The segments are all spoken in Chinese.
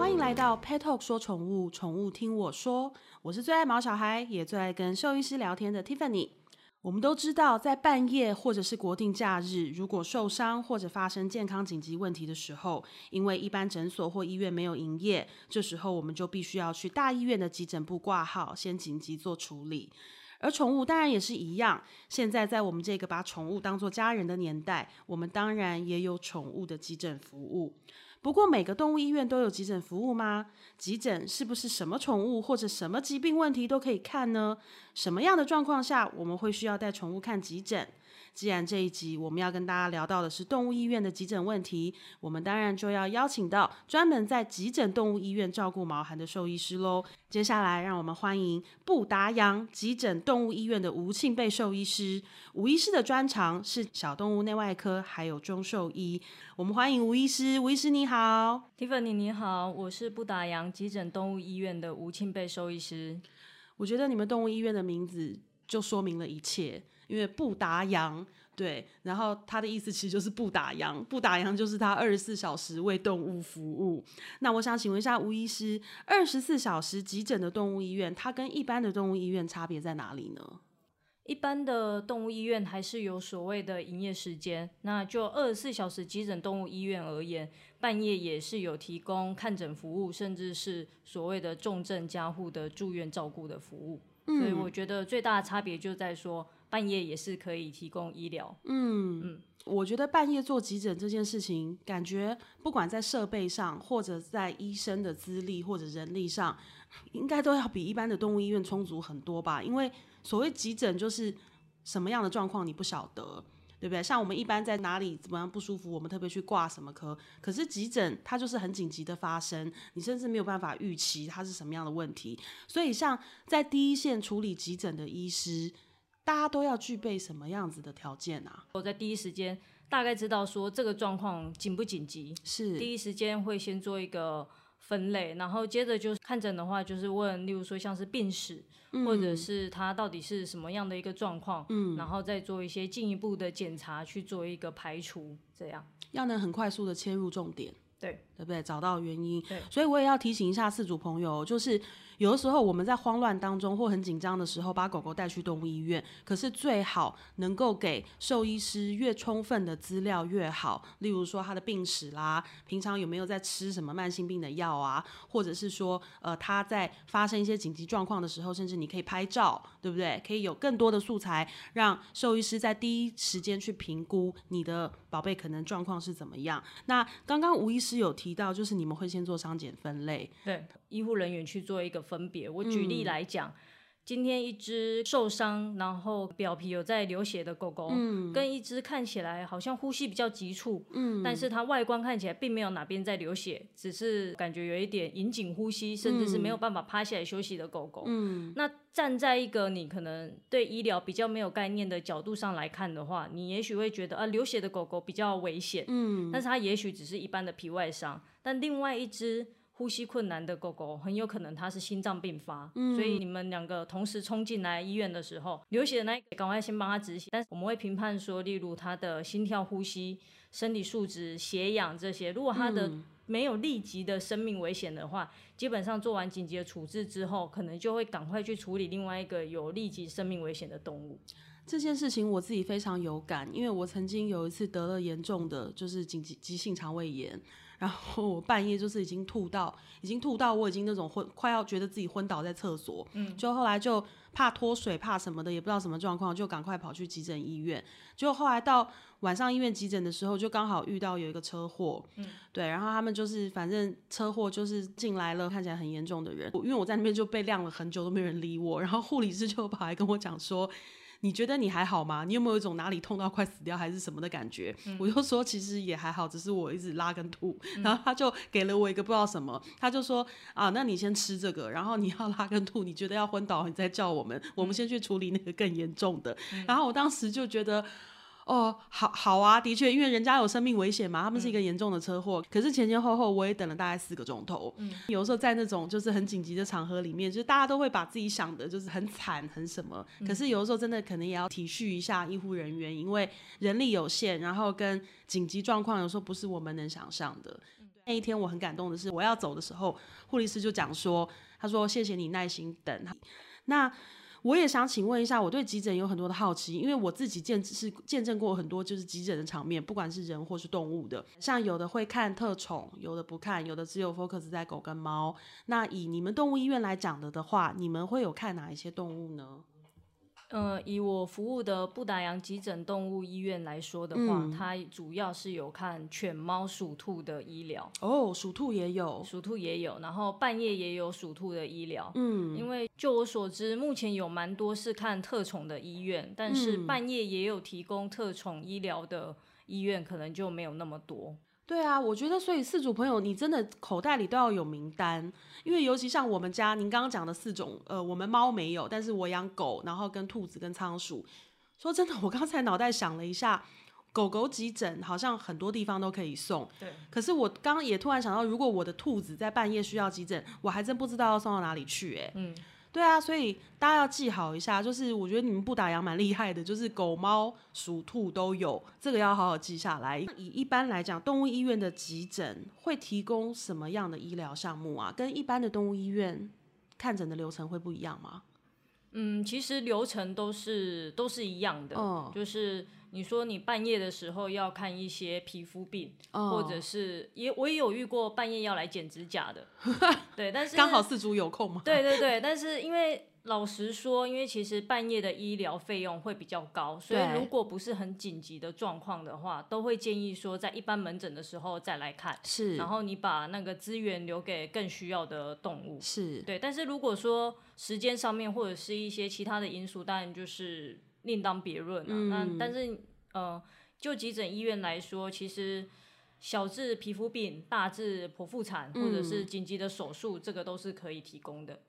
欢迎来到 Pet Talk 说宠物，宠物听我说。我是最爱毛小孩，也最爱跟兽医师聊天的 Tiffany。我们都知道，在半夜或者是国定假日，如果受伤或者发生健康紧急问题的时候，因为一般诊所或医院没有营业，这时候我们就必须要去大医院的急诊部挂号，先紧急做处理。而宠物当然也是一样。现在在我们这个把宠物当做家人的年代，我们当然也有宠物的急诊服务。不过，每个动物医院都有急诊服务吗？急诊是不是什么宠物或者什么疾病问题都可以看呢？什么样的状况下我们会需要带宠物看急诊？既然这一集我们要跟大家聊到的是动物医院的急诊问题，我们当然就要邀请到专门在急诊动物医院照顾毛孩的兽医师喽。接下来，让我们欢迎布达洋急诊动物医院的吴庆贝兽医师。吴医师的专长是小动物内外科，还有中兽医。我们欢迎吴医师，吴医师你好，Tiffany 你好，我是布达洋急诊动物医院的吴庆贝兽医师。我觉得你们动物医院的名字就说明了一切。因为不打烊，对，然后他的意思其实就是不打烊，不打烊就是他二十四小时为动物服务。那我想请问一下吴医师，二十四小时急诊的动物医院，它跟一般的动物医院差别在哪里呢？一般的动物医院还是有所谓的营业时间，那就二十四小时急诊动物医院而言，半夜也是有提供看诊服务，甚至是所谓的重症加护的住院照顾的服务。所以我觉得最大的差别就在说。半夜也是可以提供医疗。嗯嗯，我觉得半夜做急诊这件事情，感觉不管在设备上，或者在医生的资历或者人力上，应该都要比一般的动物医院充足很多吧？因为所谓急诊就是什么样的状况你不晓得，对不对？像我们一般在哪里怎么样不舒服，我们特别去挂什么科，可是急诊它就是很紧急的发生，你甚至没有办法预期它是什么样的问题。所以像在第一线处理急诊的医师。大家都要具备什么样子的条件啊？我在第一时间大概知道说这个状况紧不紧急，是。第一时间会先做一个分类，然后接着就看诊的话，就是问，例如说像是病史，或者是他到底是什么样的一个状况，嗯，然后再做一些进一步的检查，去做一个排除，这样。要能很快速的切入重点，对对不对？找到原因，对，所以我也要提醒一下四组朋友，就是。有的时候我们在慌乱当中或很紧张的时候，把狗狗带去动物医院，可是最好能够给兽医师越充分的资料越好。例如说他的病史啦，平常有没有在吃什么慢性病的药啊，或者是说呃他在发生一些紧急状况的时候，甚至你可以拍照，对不对？可以有更多的素材，让兽医师在第一时间去评估你的宝贝可能状况是怎么样。那刚刚吴医师有提到，就是你们会先做伤检分类，对医护人员去做一个。分别，我举例来讲，今天一只受伤，然后表皮有在流血的狗狗，跟一只看起来好像呼吸比较急促，嗯，但是它外观看起来并没有哪边在流血，只是感觉有一点引颈呼吸，甚至是没有办法趴下来休息的狗狗，嗯，那站在一个你可能对医疗比较没有概念的角度上来看的话，你也许会觉得啊，流血的狗狗比较危险，嗯，但是它也许只是一般的皮外伤，但另外一只。呼吸困难的狗狗很有可能它是心脏病发，所以你们两个同时冲进来医院的时候，流血的那赶快先帮他止血。但是我们会评判说，例如他的心跳、呼吸、身体素质、血氧这些，如果他的没有立即的生命危险的话，基本上做完紧急的处置之后，可能就会赶快去处理另外一个有立即生命危险的动物。这件事情我自己非常有感，因为我曾经有一次得了严重的就是紧急急性肠胃炎。然后我半夜就是已经吐到，已经吐到我已经那种昏，快要觉得自己昏倒在厕所。嗯，就后来就怕脱水，怕什么的，也不知道什么状况，就赶快跑去急诊医院。就后来到晚上医院急诊的时候，就刚好遇到有一个车祸。嗯，对，然后他们就是反正车祸就是进来了，看起来很严重的人。因为我在那边就被晾了很久，都没人理我。然后护理师就跑来跟我讲说。你觉得你还好吗？你有没有一种哪里痛到快死掉还是什么的感觉？我就说其实也还好，只是我一直拉跟吐。然后他就给了我一个不知道什么，他就说啊，那你先吃这个，然后你要拉跟吐，你觉得要昏倒，你再叫我们，我们先去处理那个更严重的。然后我当时就觉得。哦，好好啊，的确，因为人家有生命危险嘛，他们是一个严重的车祸。可是前前后后我也等了大概四个钟头。嗯，有时候在那种就是很紧急的场合里面，就是大家都会把自己想的就是很惨很什么。可是有的时候真的可能也要体恤一下医护人员，因为人力有限，然后跟紧急状况有时候不是我们能想象的。那一天我很感动的是，我要走的时候，护理师就讲说，他说谢谢你耐心等。那我也想请问一下，我对急诊有很多的好奇，因为我自己见是见证过很多就是急诊的场面，不管是人或是动物的，像有的会看特宠，有的不看，有的只有 focus 在狗跟猫。那以你们动物医院来讲的的话，你们会有看哪一些动物呢？呃，以我服务的布达洋急诊动物医院来说的话，它主要是有看犬猫鼠兔的医疗。哦，鼠兔也有，鼠兔也有，然后半夜也有鼠兔的医疗。嗯，因为就我所知，目前有蛮多是看特宠的医院，但是半夜也有提供特宠医疗的医院，可能就没有那么多。对啊，我觉得所以四组朋友，你真的口袋里都要有名单，因为尤其像我们家，您刚刚讲的四种，呃，我们猫没有，但是我养狗，然后跟兔子跟仓鼠。说真的，我刚才脑袋想了一下，狗狗急诊好像很多地方都可以送，对。可是我刚刚也突然想到，如果我的兔子在半夜需要急诊，我还真不知道要送到哪里去，哎，嗯。对啊，所以大家要记好一下，就是我觉得你们不打烊蛮厉害的，就是狗猫鼠兔都有，这个要好好记下来。以一般来讲，动物医院的急诊会提供什么样的医疗项目啊？跟一般的动物医院看诊的流程会不一样吗？嗯，其实流程都是都是一样的，就是。你说你半夜的时候要看一些皮肤病，或者是也我也有遇过半夜要来剪指甲的，对，但是刚好四组有空嘛？对对对，但是因为老实说，因为其实半夜的医疗费用会比较高，所以如果不是很紧急的状况的话，都会建议说在一般门诊的时候再来看，是，然后你把那个资源留给更需要的动物，是对，但是如果说时间上面或者是一些其他的因素，当然就是。另当别论啊。那但是，呃，就急诊医院来说，其实小至皮肤病，大至剖腹产，或者是紧急的手术，这个都是可以提供的。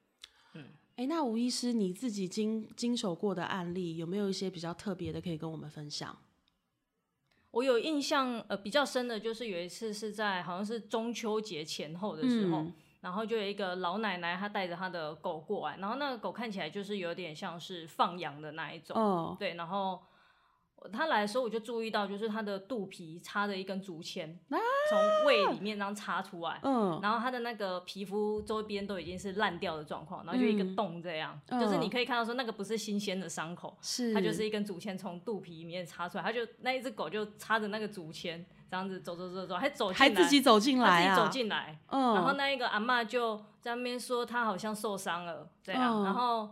嗯，哎，那吴医师你自己经经手过的案例，有没有一些比较特别的可以跟我们分享？我有印象，呃，比较深的就是有一次是在好像是中秋节前后的时候。然后就有一个老奶奶，她带着她的狗过来，然后那个狗看起来就是有点像是放羊的那一种，对。然后她来的时候，我就注意到，就是他的肚皮插着一根竹签，从胃里面这样插出来，嗯。然后他的那个皮肤周边都已经是烂掉的状况，然后就一个洞这样，就是你可以看到说那个不是新鲜的伤口，是它就是一根竹签从肚皮里面插出来，他就那一只狗就插着那个竹签。这样子走走走走，还走进来，还自己走进来啊！自己走进来，嗯。然后那一个阿妈就在那边说，他好像受伤了，这样。然后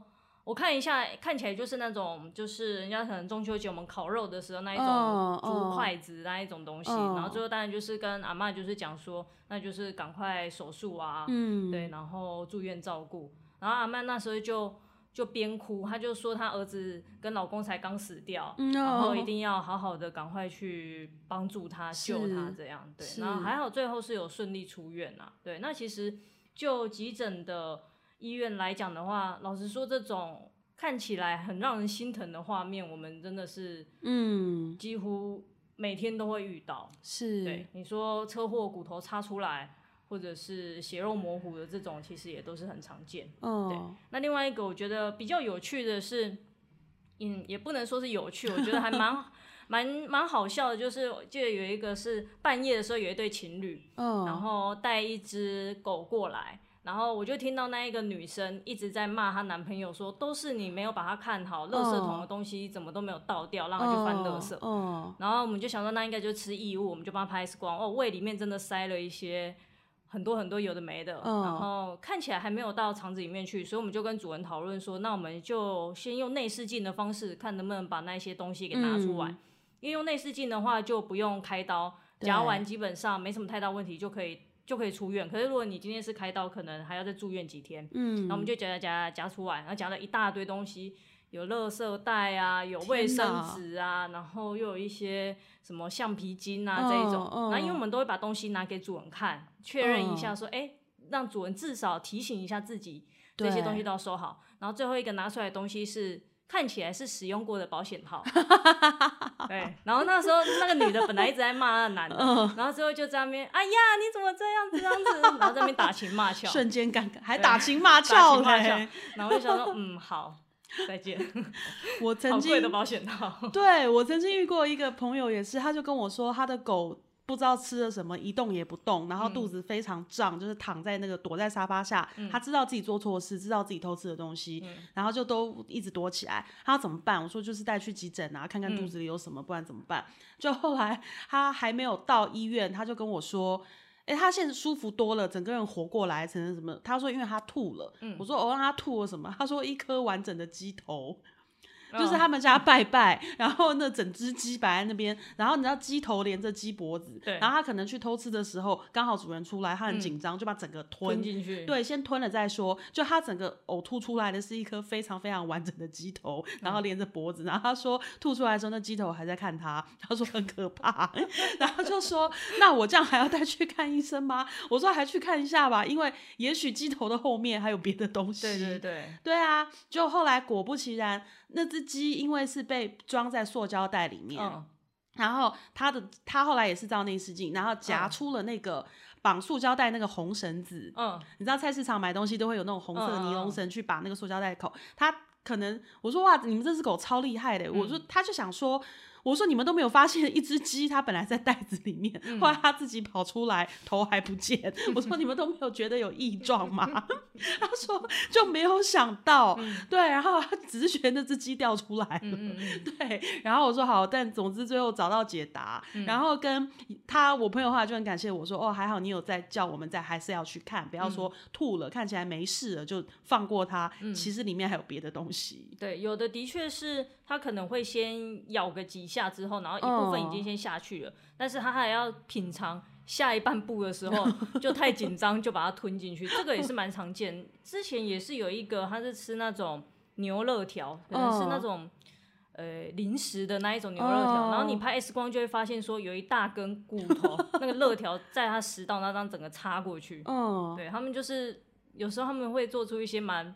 我看一下，看起来就是那种，就是人家可能中秋节我们烤肉的时候那一种竹筷子那一种东西。然后最后当然就是跟阿妈就是讲说，那就是赶快手术啊，嗯，对，然后住院照顾。然后阿妈那时候就。就边哭，她就说她儿子跟老公才刚死掉，然后一定要好好的赶快去帮助他救他这样，对，然后还好最后是有顺利出院啊，对，那其实就急诊的医院来讲的话，老实说这种看起来很让人心疼的画面，我们真的是嗯几乎每天都会遇到，是对你说车祸骨头插出来。或者是血肉模糊的这种，其实也都是很常见。对，那另外一个我觉得比较有趣的是，嗯，也不能说是有趣，我觉得还蛮 蛮蛮好笑的，就是记得有一个是半夜的时候有一对情侣，然后带一只狗过来，然后我就听到那一个女生一直在骂她男朋友说，都是你没有把她看好，垃圾桶的东西怎么都没有倒掉，让她去翻垃圾。然后我们就想说，那应该就吃异物，我们就帮她拍 X 光，哦，胃里面真的塞了一些。很多很多有的没的，然后看起来还没有到肠子里面去，所以我们就跟主人讨论说，那我们就先用内视镜的方式，看能不能把那些东西给拿出来。因为用内视镜的话，就不用开刀，夹完基本上没什么太大问题，就可以就可以出院。可是如果你今天是开刀，可能还要再住院几天。嗯，那我们就夹夹夹夹出来，然后夹了一大堆东西。有垃圾袋啊，有卫生纸啊，然后又有一些什么橡皮筋啊这一种，然后因为我们都会把东西拿给主人看，确认一下说，哎，让主人至少提醒一下自己，这些东西都要收好。然后最后一个拿出来的东西是看起来是使用过的保险套。对，然后那时候那个女的本来一直在骂那个男的，然后最后就在那边，哎呀，你怎么这样子这样子，然后在那边打情骂俏，瞬间尴尬，还打情骂打俏情骂俏嘞。，然后我就想说，嗯，好，再见，我曾经好贵的保险套。对我曾经遇过一个朋友，也是，他就跟我说，他的狗不知道吃了什么，一动也不动，然后肚子非常胀，就是躺在那个躲在沙发下，他知道自己做错事，知道自己偷吃的东西，然后就都一直躲起来。他要怎么办？我说就是带去急诊啊，看看肚子里有什么，不然怎么办？就后来他还没有到医院，他就跟我说。哎、他现在舒服多了，整个人活过来，成什么？他说因为他吐了。我说我让他吐了什么？他说一颗完整的鸡头。就是他们家拜拜，然后那整只鸡摆在那边，然后你知道鸡头连着鸡脖子，对然后他可能去偷吃的时候，刚好主人出来，他很紧张，就把整个吞吞进去，对，先吞了再说。就他整个呕吐出来的是一颗非常非常完整的鸡头，然后连着脖子。然后他说吐出来的时候，那鸡头还在看他，他说很可怕。然后就说那我这样还要带去看医生吗？我说还去看一下吧，因为也许鸡头的后面还有别的东西。对对对，对啊，就后来果不其然，那只鸡因为是被装在塑胶袋里面，嗯，然后它的它后来也是照内视镜，然后夹嗯出了那个绑塑胶袋那个红绳子。嗯，你知道菜市场买东西都会有那种红色的尼龙绳去把那个塑胶袋口，它可能我说哇，你们这只狗超厉害的，我说他就想说。我说你们都没有发现一只鸡它本来在袋子里面，嗯后来它自己跑出来，头还不见。我说你们都没有觉得有异状吗？他说就没有想到，对，然后他只是觉得那只鸡掉出来了，对，然后我说好，但总之最后找到解答，然后跟他我朋友后来就很感谢我说，哦，还好你有在叫我们在还是要去看，不要说吐了，看起来没事了就放过它，其实里面还有别的东西。对，有的的确是它可能会先咬个几下之后，然后一部分已经先下去了，但是它还要品尝下一半步的时候，就太紧张就把它吞进去，这个也是蛮常见。之前也是有一个，他是吃那种牛肉条，可能是那种。呃，零食的那一种牛肉条，然后你拍 X 光就会发现说有一大根骨头，那个肋条在他食道那张整个插过去。嗯，对他们就是有时候他们会做出一些蛮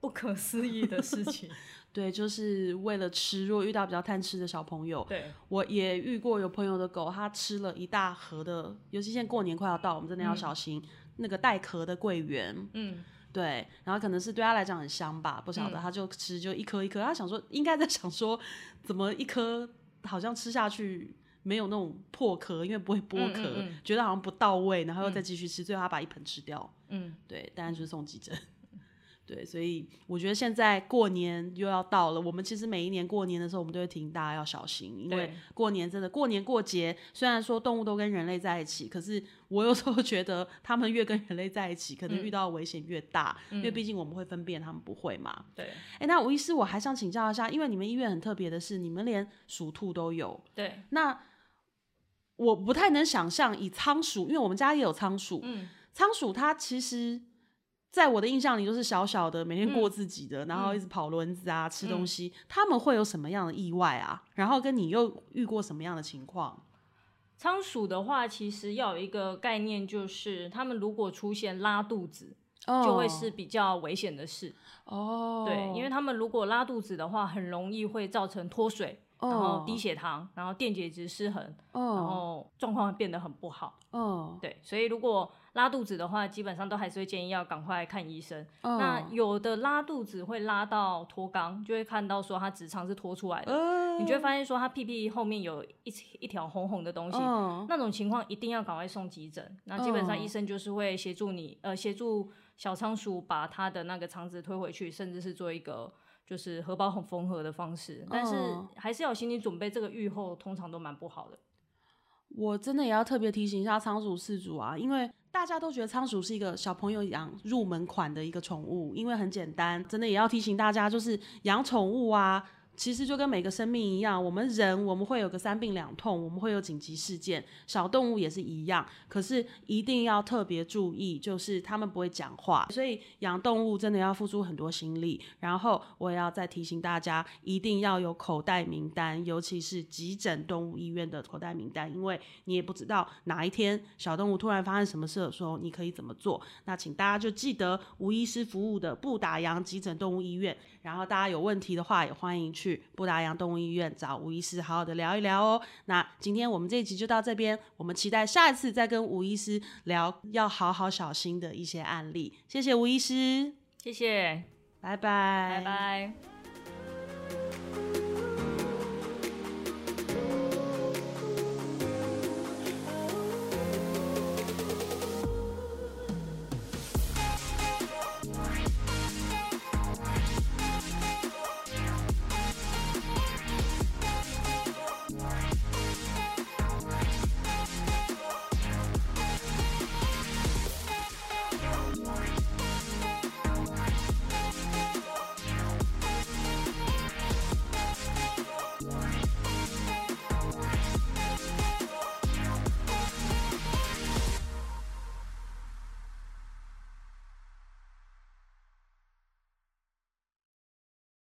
不可思议的事情。对，就是为了吃。如果遇到比较贪吃的小朋友，对，我也遇过有朋友的狗，它吃了一大盒的，尤其现在过年快要到，我们真的要小心、那个带壳的桂圆。嗯，对，然后可能是对他来讲很香吧，不晓得，他就吃就一颗一颗，他想说应该在想说怎么一颗好像吃下去没有那种破壳，因为不会剥壳，嗯嗯嗯觉得好像不到位，然后又再继续吃，最后他把一盆吃掉。嗯，对，当然就是送急诊。对，所以我觉得现在过年又要到了，我们其实每一年过年的时候，我们都会提醒大家要小心，因为过年真的过年过节，虽然说动物都跟人类在一起，可是我有时候觉得他们越跟人类在一起，可能遇到的危险越大，因为毕竟我们会分辨，他们不会嘛。对哎，那吴医师，我还想请教一下，因为你们医院很特别的是，你们连鼠兔都有，对，那我不太能想象以仓鼠，因为我们家也有仓鼠，嗯，仓鼠它其实在我的印象里都是小小的，每天过自己的，然后一直跑轮子啊，吃东西。他们会有什么样的意外啊？然后跟你又遇过什么样的情况？仓鼠的话，其实要有一个概念，就是他们如果出现拉肚子，就会是比较危险的事。哦，对，因为他们如果拉肚子的话，很容易会造成脱水，然后低血糖，然后电解质失衡，然哦后状况会变得很不好。哦对，所以如果拉肚子的话，基本上都还是会建议要赶快看医生。哦，那有的拉肚子会拉到脱肛，就会看到说他直肠是脱出来的，呃你就会发现说他屁屁后面有一一条红红的东西。哦那种情况一定要赶快送急诊。那基本上医生就是会协助你，呃，协助小仓鼠把他的那个肠子推回去，甚至是做一个就是荷包很缝合的方式。但是哦还是要有心理准备，这个愈后通常都蛮不好的。我真的也要特别提醒一下仓鼠饲主啊，因为大家都觉得仓鼠是一个小朋友养入门款的一个宠物，因为很简单，真的也要提醒大家，就是养宠物啊。其实就跟每个生命一样，我们人我们会有个三病两痛，我们会有紧急事件，小动物也是一样。可是一定要特别注意，就是它们不会讲话，所以养动物真的要付出很多心力。然后我也要再提醒大家，一定要有口袋名单，尤其是急诊动物医院的口袋名单，因为你也不知道哪一天小动物突然发生什么事的时候，你可以怎么做。那请大家就记得吴医师服务的不打烊急诊动物医院。然后大家有问题的话，也欢迎去布达洋动物医院找吴医师好好的聊一聊哦。那今天我们这一集就到这边，我们期待下一次再跟吴医师聊要好好小心的一些案例。谢谢吴医师，谢谢，拜拜，拜拜。